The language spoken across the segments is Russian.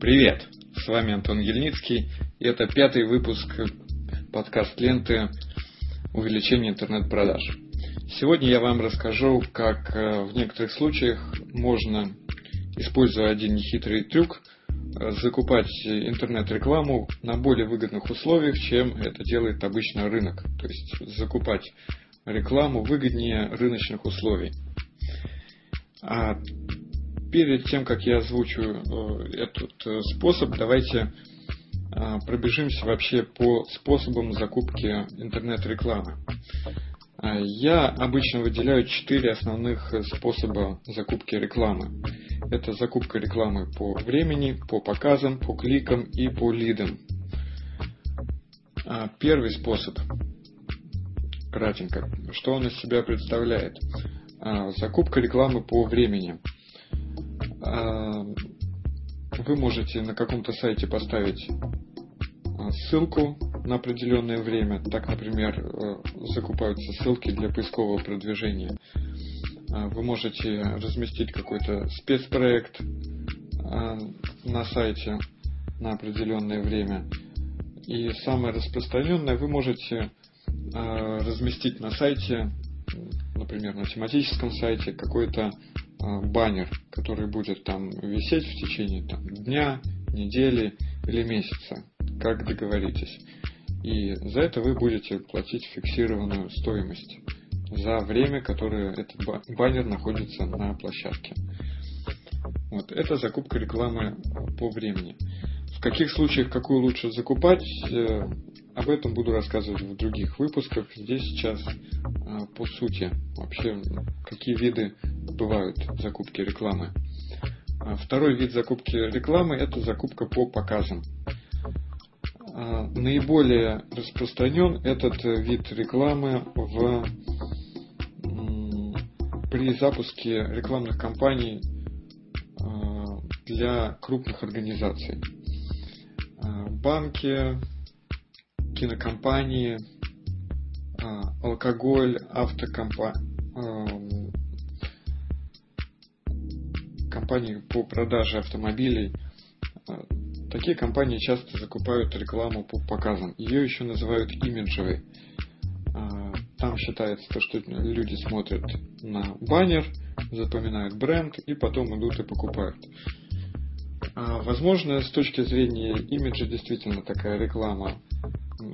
Привет! С вами Антон Ельницкий, и это пятый выпуск подкаст-ленты «Увеличение интернет-продаж». Сегодня я вам расскажу, как э, в некоторых случаях можно, используя один нехитрый трюк, э, закупать интернет-рекламу на более выгодных условиях, чем это делает обычно рынок. То есть закупать рекламу выгоднее рыночных условий. А перед тем, как я озвучу э, этот э, способ, давайте э, пробежимся вообще по способам закупки интернет-рекламы. Я обычно выделяю четыре основных способа закупки рекламы. Это закупка рекламы по времени, по показам, по кликам и по лидам. Первый способ. Кратенько. Что он из себя представляет? Закупка рекламы по времени – вы можете на каком-то сайте поставить а, ссылку на определенное время. Так, например, э, закупаются ссылки для поискового продвижения. А, вы можете разместить какой-то спецпроект на сайте на определенное время. И самое распространенное, вы можете разместить на сайте, например, на тематическом сайте, какой-то баннер, который будет там висеть в течение там, дня, недели или месяца, как договоритесь. И за это вы будете платить фиксированную стоимость за время, которое этот баннер находится на площадке. Вот, это закупка рекламы по времени. В каких случаях какую лучше закупать, э, об этом буду рассказывать в других выпусках. Здесь сейчас а, по сути вообще какие виды бывают закупки рекламы. А, второй вид закупки рекламы это закупка по показам. А, наиболее распространен этот вид рекламы в, при запуске рекламных кампаний для крупных организаций. Банки, кинокомпании, а, алкоголь, автокомпании, компании по продаже автомобилей. А, такие компании часто закупают рекламу по показам. Ее еще называют имиджевой. А, там считается то, что люди смотрят на баннер, запоминают бренд и потом идут и покупают. Возможно, с точки зрения имиджа действительно такая реклама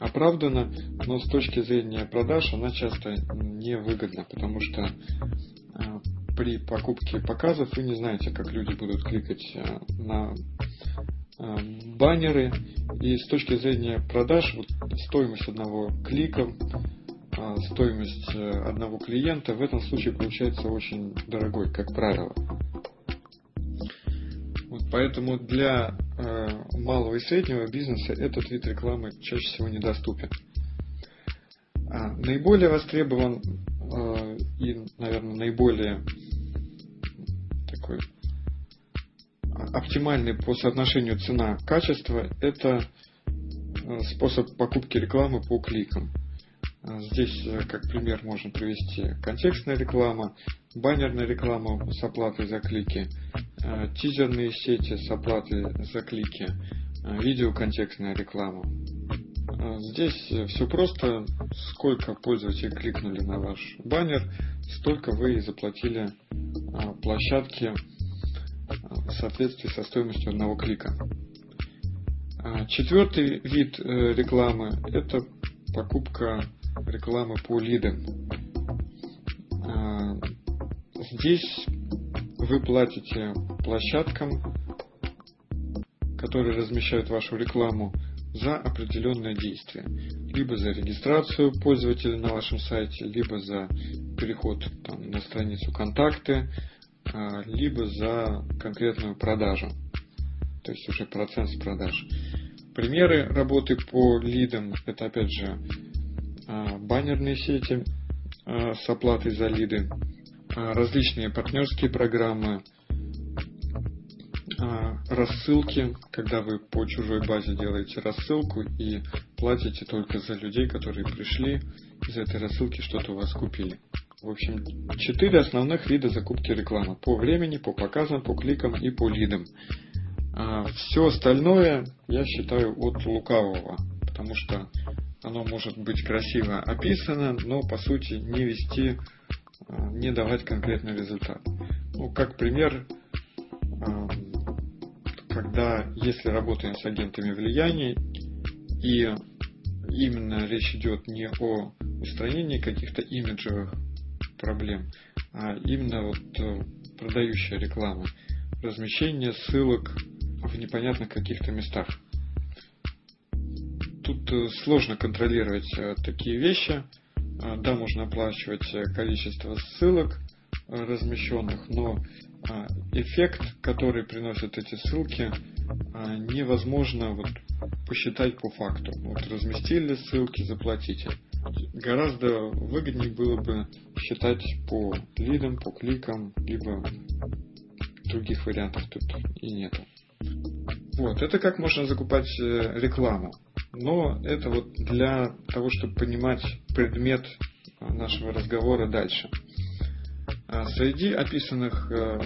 оправдана, но с точки зрения продаж она часто невыгодна, потому что э, при покупке показов вы не знаете, как люди будут кликать э, на э, баннеры. И с точки зрения продаж, вот стоимость одного клика, стоимость одного клиента в этом случае получается очень дорогой, как правило. Вот поэтому для малого и среднего бизнеса этот вид рекламы чаще всего недоступен. А, наиболее востребован э, и, наверное, наиболее такой оптимальный по соотношению цена-качество это э, способ покупки рекламы по кликам. Здесь, э, как пример, можно привести контекстная реклама, баннерная реклама с оплатой за клики, а, тизерные сети с оплатой за клики, а, видеоконтекстная реклама. Здесь все просто. Сколько пользователей кликнули на ваш баннер, столько вы и заплатили площадке в соответствии со стоимостью одного клика. Четвертый вид э, рекламы – это покупка рекламы по лидам. Здесь вы платите площадкам, которые размещают вашу рекламу, за определенное действие. Либо за регистрацию пользователя на вашем сайте, либо за переход там, на страницу контакты, а, либо за конкретную продажу. То есть уже процент с продаж. Примеры работы по лидам это опять же а, баннерные сети а, с оплатой за лиды, различные партнерские программы, рассылки, когда вы по чужой базе делаете рассылку и платите только за людей, которые пришли из этой рассылки что-то у вас купили. В общем, четыре основных вида закупки рекламы. По времени, по показам, по кликам и по лидам. А все остальное я считаю от лукавого, потому что оно может быть красиво описано, но по сути не вести, а, не давать конкретный результат. Ну, как пример, когда если работаем с агентами влияния и именно речь идет не о устранении каких-то имиджевых проблем, а именно вот э, продающая реклама, размещение ссылок в непонятных каких-то местах. Тут э, сложно контролировать э, такие вещи. Да, можно оплачивать количество ссылок размещенных, но эффект, который приносят эти ссылки, невозможно вот посчитать по факту. Вот разместили ссылки, заплатите. Гораздо выгоднее было бы считать по лидам, по кликам, либо других вариантов тут и нет. Вот, это как можно закупать э, рекламу. Но это вот для того, чтобы понимать предмет э, нашего разговора дальше. А среди описанных э,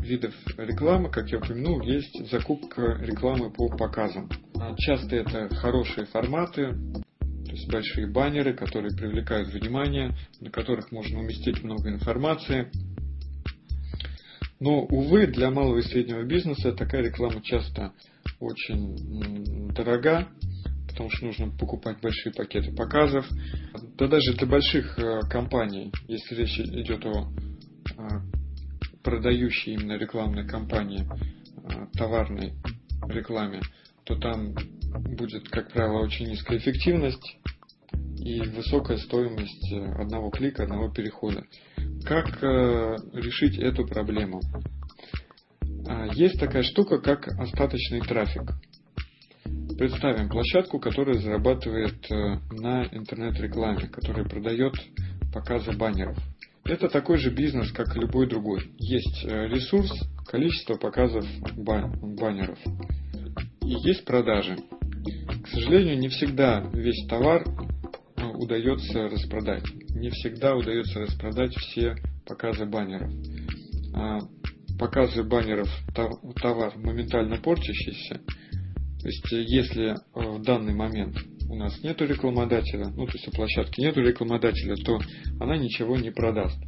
видов рекламы, как я упомянул, есть закупка рекламы по показам. А часто это хорошие форматы, то есть большие баннеры, которые привлекают внимание, на которых можно уместить много информации. Но, увы, для малого и среднего бизнеса такая реклама часто очень дорога, потому что нужно покупать большие пакеты показов. Да даже для больших э, компаний, если речь идет о продающей именно рекламной кампании, товарной рекламе, то там будет, как правило, очень низкая эффективность и высокая стоимость э, одного клика, одного перехода. Как э, решить эту проблему? А, есть такая штука, как остаточный трафик. Представим площадку, которая зарабатывает э, на интернет-рекламе, которая продает показы баннеров. Это такой же бизнес, как и любой другой. Есть ресурс, количество показов баннеров и есть продажи. К сожалению, не всегда весь товар э, удается распродать. Не всегда удается распродать все показы баннеров. А показы баннеров товар моментально порчащийся. То есть, э, если э, в данный момент у нас нет рекламодателя, ну то есть у площадки нет рекламодателя, то она ничего не продаст.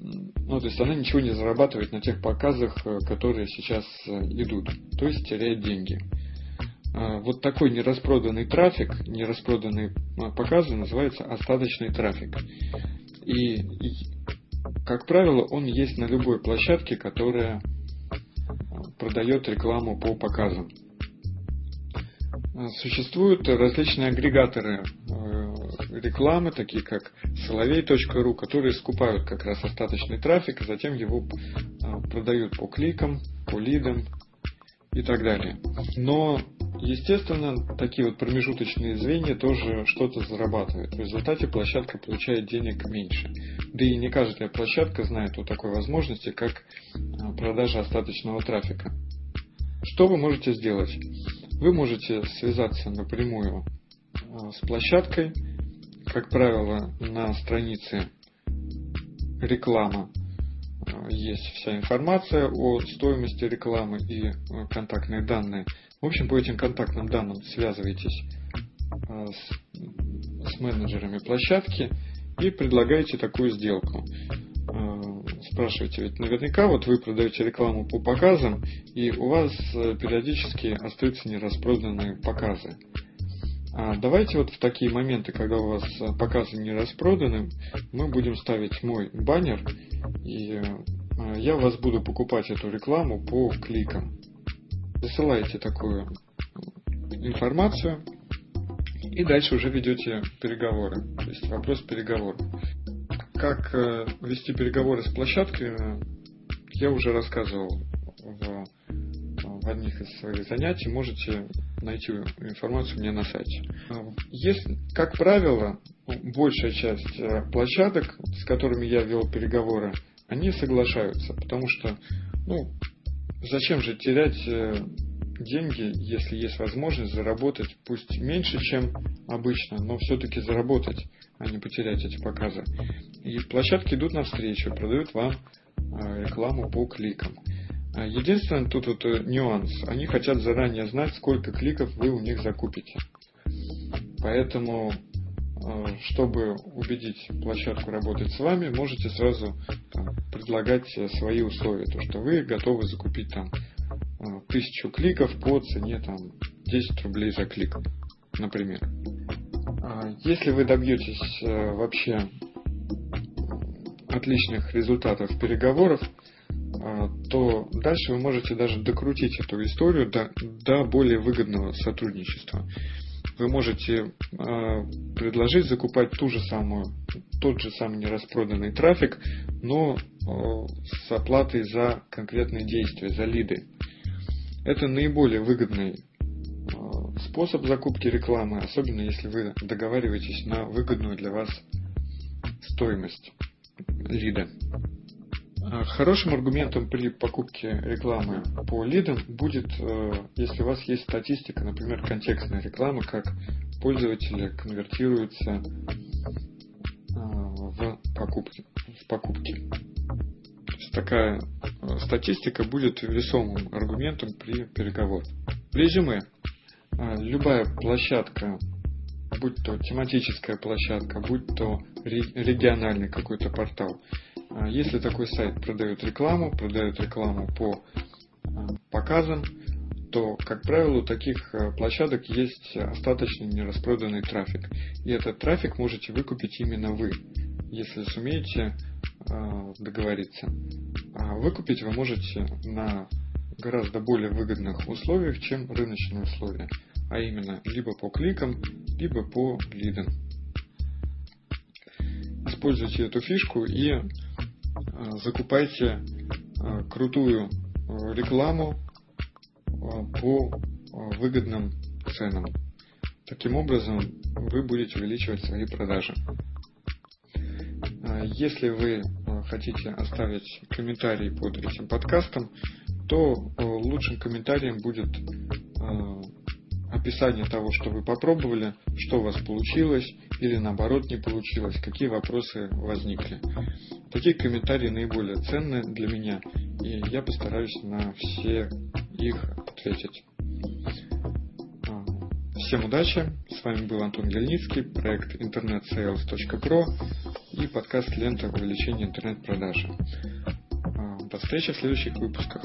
Ну, то есть она ничего не зарабатывает на тех показах, э, которые сейчас идут, то есть теряет деньги. Вот такой нераспроданный трафик, нераспроданные показы называется остаточный трафик. И, и, как правило, он есть на любой площадке, которая продает рекламу по показам. Существуют различные агрегаторы рекламы, такие как соловей.ру, которые скупают как раз остаточный трафик, и затем его а, продают по кликам, по лидам и так далее. Но, естественно, такие вот промежуточные звенья тоже что-то зарабатывают. В результате площадка получает денег меньше. Да и не каждая площадка знает о такой возможности, как а, продажа остаточного трафика. Что вы можете сделать? Вы можете связаться напрямую а, с площадкой, как правило, на странице реклама э, есть вся информация о стоимости рекламы и э, контактные данные. В общем, по этим контактным данным связываетесь э, с, с менеджерами площадки и предлагаете такую сделку. Спрашиваете, ведь наверняка вот вы продаете рекламу по показам, и у вас периодически остаются нераспроданные показы. А давайте вот в такие моменты, когда у вас э, показы не распроданы, мы будем ставить мой баннер, и э, я вас буду покупать эту рекламу по кликам. Засылаете такую информацию, и дальше уже ведете переговоры. То есть вопрос переговоров. Как э, вести переговоры с площадкой, я уже рассказывал в, в одних из своих занятий. Можете найти информацию меня на сайте. Есть, как правило, большая часть э, площадок, с которыми я вел переговоры, они соглашаются, потому что, ну, зачем же терять э, деньги, если есть возможность заработать, пусть меньше, чем обычно, но все-таки заработать, а не потерять эти показы. И площадки идут навстречу, продают вам э, рекламу по кликам. А, единственное, тут вот э, нюанс. Они хотят заранее знать, сколько кликов вы у них закупите. Поэтому, э, чтобы убедить площадку работать с вами, можете сразу там, предлагать свои условия. То, что вы готовы закупить там э, тысячу кликов по цене там, 10 рублей за клик, например. А, если вы добьетесь вообще отличных результатов переговоров, а, то дальше вы можете даже докрутить эту историю до, до более выгодного сотрудничества. Вы можете э, предложить закупать ту же самую, тот же самый нераспроданный трафик, но э, с оплатой за конкретные действия, за лиды. Это наиболее выгодный э, способ закупки рекламы, особенно если вы договариваетесь на выгодную для вас стоимость лида. А, хорошим аргументом при покупке рекламы по лидам будет, э, если у вас есть статистика, например, контекстная реклама, как пользователи конвертируются э, в покупки. В покупки. То есть такая статистика будет весомым аргументом при переговорах. Резюме. Любая площадка, будь то тематическая площадка, будь то региональный какой-то портал, а если такой сайт продает рекламу, продает рекламу по а, показам, то, как правило, у таких а, площадок есть остаточный нераспроданный трафик. И этот трафик можете выкупить именно вы, если сумеете договориться. А выкупить вы можете на гораздо более выгодных условиях, чем рыночные условия. А именно, либо по кликам, либо по лидам. Используйте эту фишку и Э, закупайте э, крутую э, рекламу по выгодным ценам. Таким образом, вы будете увеличивать свои продажи. Если вы хотите оставить комментарий под этим подкастом, то лучшим комментарием будет описание того, что вы попробовали, что у вас получилось или наоборот не получилось, какие вопросы возникли. Такие комментарии наиболее ценны для меня, и я постараюсь на все их ответить. А, всем удачи! С вами был Антон Гельницкий, проект internetsales.pro и подкаст «Лента увеличения интернет-продажи». А, до встречи в следующих выпусках.